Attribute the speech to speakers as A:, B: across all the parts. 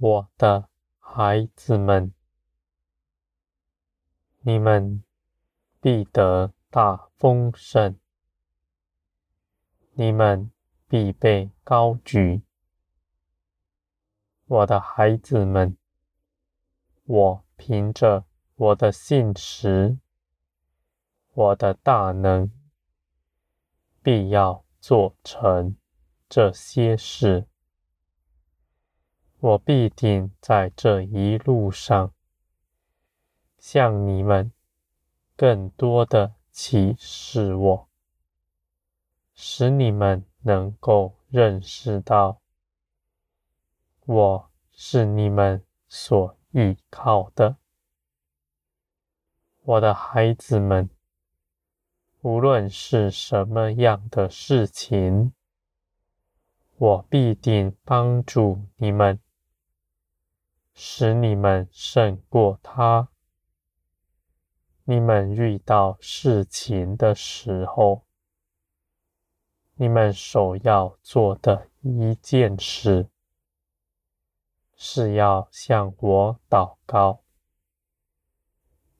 A: 我的孩子们，你们必得大丰盛，你们必被高举。我的孩子们，我凭着我的信实，我的大能，必要做成这些事。我必定在这一路上，向你们更多的启示我，使你们能够认识到。我是你们所依靠的，我的孩子们。无论是什么样的事情，我必定帮助你们，使你们胜过他。你们遇到事情的时候，你们首要做的一件事。是要向我祷告。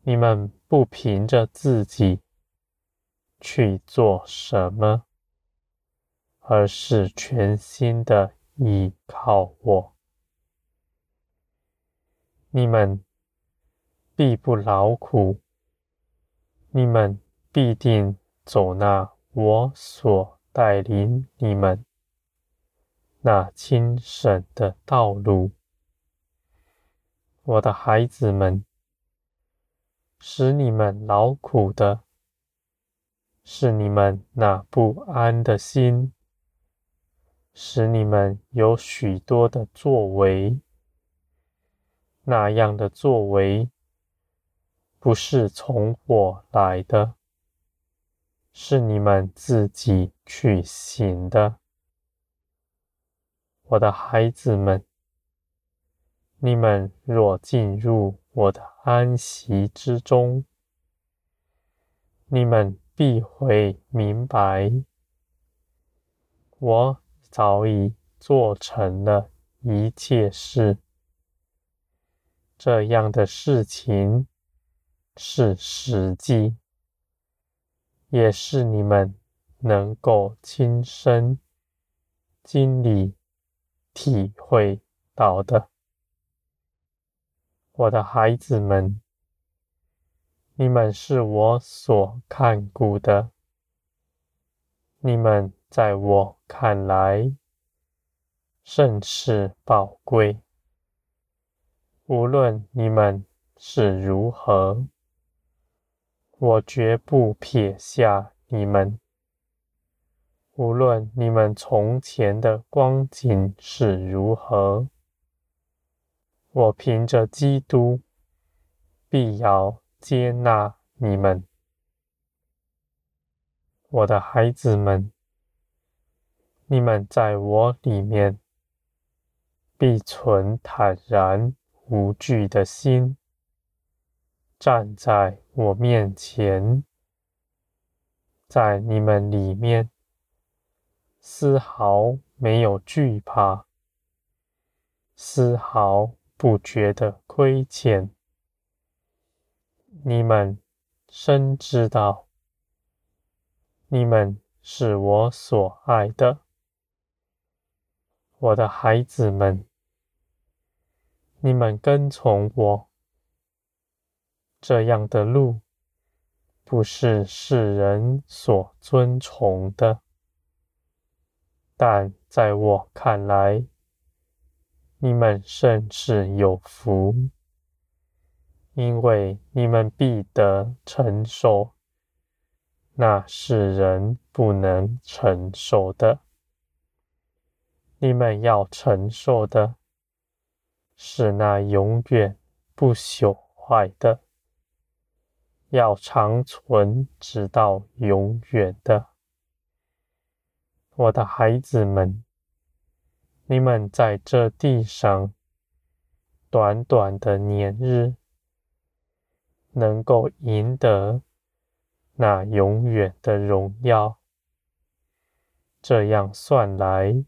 A: 你们不凭着自己去做什么，而是全心的依靠我。你们必不劳苦，你们必定走那我所带领你们那轻省的道路。我的孩子们，使你们劳苦的，是你们那不安的心，使你们有许多的作为。那样的作为，不是从我来的，是你们自己去行的。我的孩子们。你们若进入我的安息之中，你们必会明白，我早已做成了一切事。这样的事情是实际，也是你们能够亲身经历、体会到的。我的孩子们，你们是我所看顾的，你们在我看来甚是宝贵。无论你们是如何，我绝不撇下你们。无论你们从前的光景是如何。我凭着基督，必要接纳你们，我的孩子们。你们在我里面，必存坦然无惧的心，站在我面前，在你们里面，丝毫没有惧怕，丝毫。不觉得亏欠，你们深知道，你们是我所爱的，我的孩子们，你们跟从我，这样的路不是世人所尊崇的，但在我看来。你们甚是有福，因为你们必得承受那世人不能承受的。你们要承受的是那永远不朽坏的，要长存直到永远的。我的孩子们。你们在这地上短短的年日，能够赢得那永远的荣耀，这样算来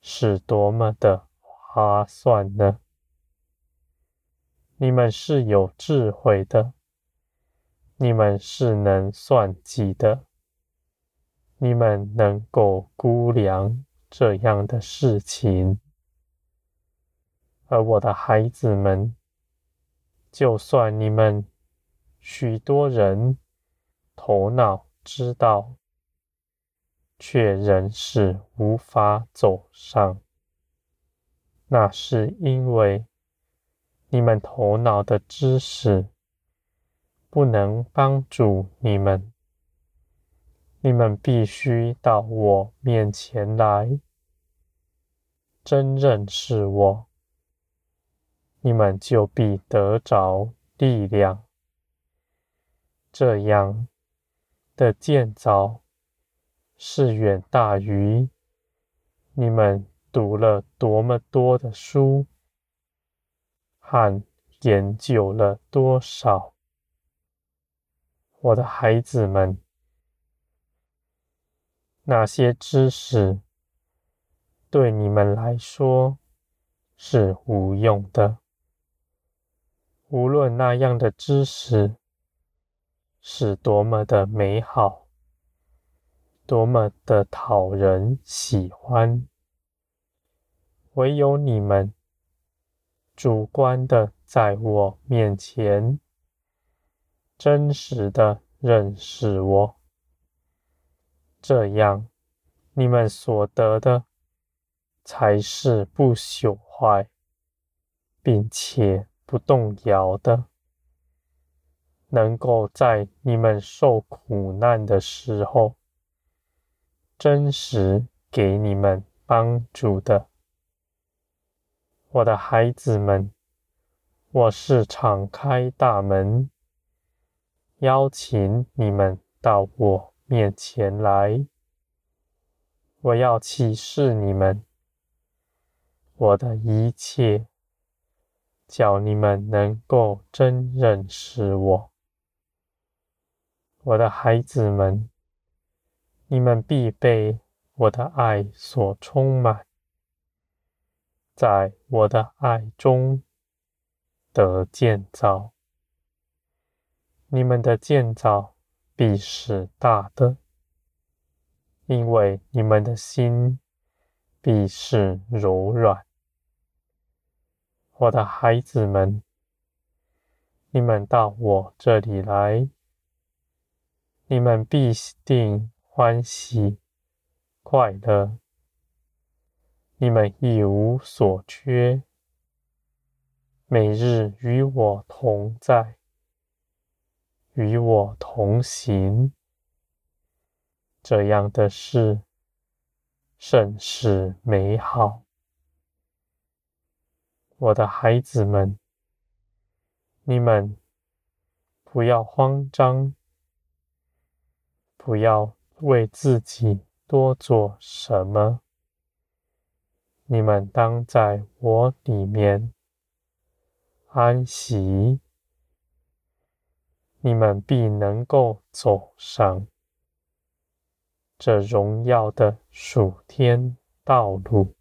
A: 是多么的划算呢？你们是有智慧的，你们是能算计的，你们能够估量这样的事情。而我的孩子们，就算你们许多人头脑知道，却仍是无法走上，那是因为。你们头脑的知识不能帮助你们，你们必须到我面前来，真认识我，你们就必得着力量。这样的建造是远大于你们读了多么多的书。和研究了多少，我的孩子们，那些知识对你们来说是无用的。无论那样的知识是多么的美好，多么的讨人喜欢，唯有你们。主观的，在我面前真实的认识我，这样你们所得的才是不朽坏，并且不动摇的，能够在你们受苦难的时候，真实给你们帮助的。我的孩子们，我是敞开大门，邀请你们到我面前来。我要启示你们我的一切，叫你们能够真认识我。我的孩子们，你们必被我的爱所充满。在我的爱中得建造，你们的建造必是大的，因为你们的心必是柔软。我的孩子们，你们到我这里来，你们必定欢喜快乐。你们一无所缺，每日与我同在，与我同行，这样的事甚是美好。我的孩子们，你们不要慌张，不要为自己多做什么。你们当在我里面安息，你们必能够走上这荣耀的属天道路。